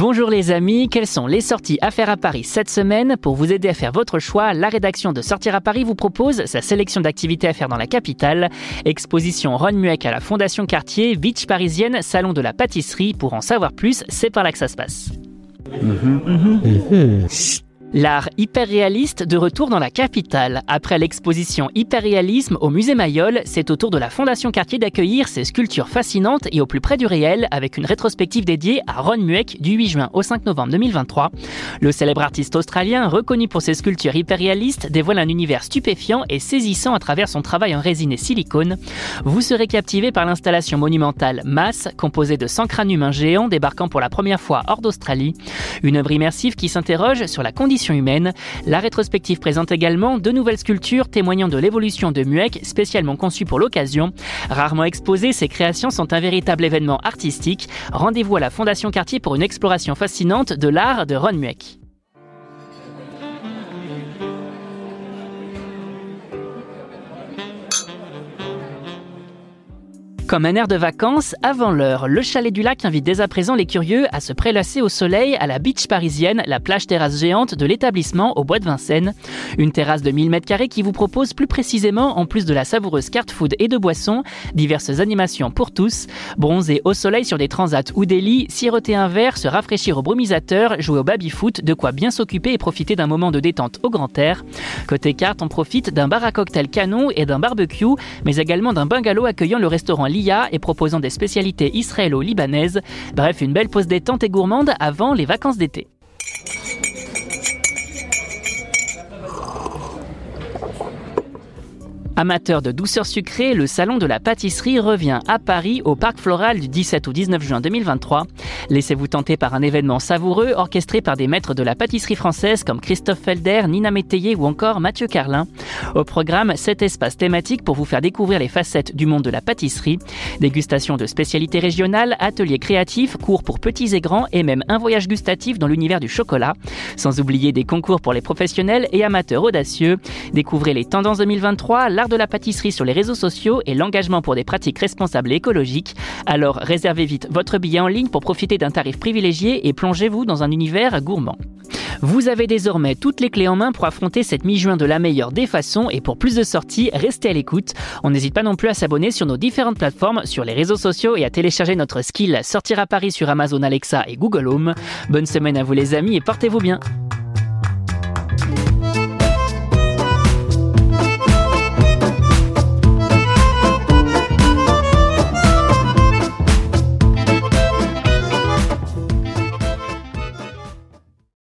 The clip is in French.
Bonjour les amis, quelles sont les sorties à faire à Paris cette semaine Pour vous aider à faire votre choix, la rédaction de Sortir à Paris vous propose sa sélection d'activités à faire dans la capitale. Exposition Ron Mueck à la Fondation Cartier, Beach parisienne, Salon de la pâtisserie. Pour en savoir plus, c'est par là que ça se passe. L'art hyperréaliste de retour dans la capitale. Après l'exposition Hyperréalisme au musée Mayol, c'est au tour de la Fondation Cartier d'accueillir ces sculptures fascinantes et au plus près du réel avec une rétrospective dédiée à Ron Mueck du 8 juin au 5 novembre 2023. Le célèbre artiste australien, reconnu pour ses sculptures hyperréalistes, dévoile un univers stupéfiant et saisissant à travers son travail en résine et silicone. Vous serez captivé par l'installation monumentale Mass, composée de 100 crânes humains géants débarquant pour la première fois hors d'Australie. Une œuvre immersive qui s'interroge sur la condition La rétrospective présente également deux nouvelles sculptures témoignant de l'évolution de Mueck, spécialement conçues pour l'occasion. Rarement exposées, ces créations sont un véritable événement artistique. Rendez-vous à la Fondation Cartier pour une exploration fascinante de l'art de Ron Mueck. Comme un air de vacances, avant l'heure, le chalet du lac invite dès à présent les curieux à se prélasser au soleil à la beach parisienne, la plage terrasse géante de l'établissement au bois de Vincennes. Une terrasse de 1000 m2 qui vous propose plus précisément, en plus de la savoureuse carte food et de boissons, diverses animations pour tous. Bronzer au soleil sur des transats ou des lits, siroter un verre, se rafraîchir au brumisateur, jouer au baby-foot, de quoi bien s'occuper et profiter d'un moment de détente au grand air. Côté carte, on profite d'un bar à cocktail canon et d'un barbecue, mais également d'un bungalow accueillant le restaurant et proposant des spécialités israélo-libanaises. Bref, une belle pause détente et gourmande avant les vacances d'été. Amateur de douceur sucrée, le salon de la pâtisserie revient à Paris au Parc Floral du 17 au 19 juin 2023. Laissez-vous tenter par un événement savoureux orchestré par des maîtres de la pâtisserie française comme Christophe Felder, Nina Métayer ou encore Mathieu Carlin. Au programme, cet espace thématique pour vous faire découvrir les facettes du monde de la pâtisserie. Dégustation de spécialités régionales, ateliers créatifs, cours pour petits et grands et même un voyage gustatif dans l'univers du chocolat. Sans oublier des concours pour les professionnels et amateurs audacieux. Découvrez les tendances 2023, de la pâtisserie sur les réseaux sociaux et l'engagement pour des pratiques responsables et écologiques. Alors réservez vite votre billet en ligne pour profiter d'un tarif privilégié et plongez-vous dans un univers gourmand. Vous avez désormais toutes les clés en main pour affronter cette mi-juin de la meilleure des façons et pour plus de sorties, restez à l'écoute. On n'hésite pas non plus à s'abonner sur nos différentes plateformes, sur les réseaux sociaux et à télécharger notre skill Sortir à Paris sur Amazon Alexa et Google Home. Bonne semaine à vous les amis et portez-vous bien.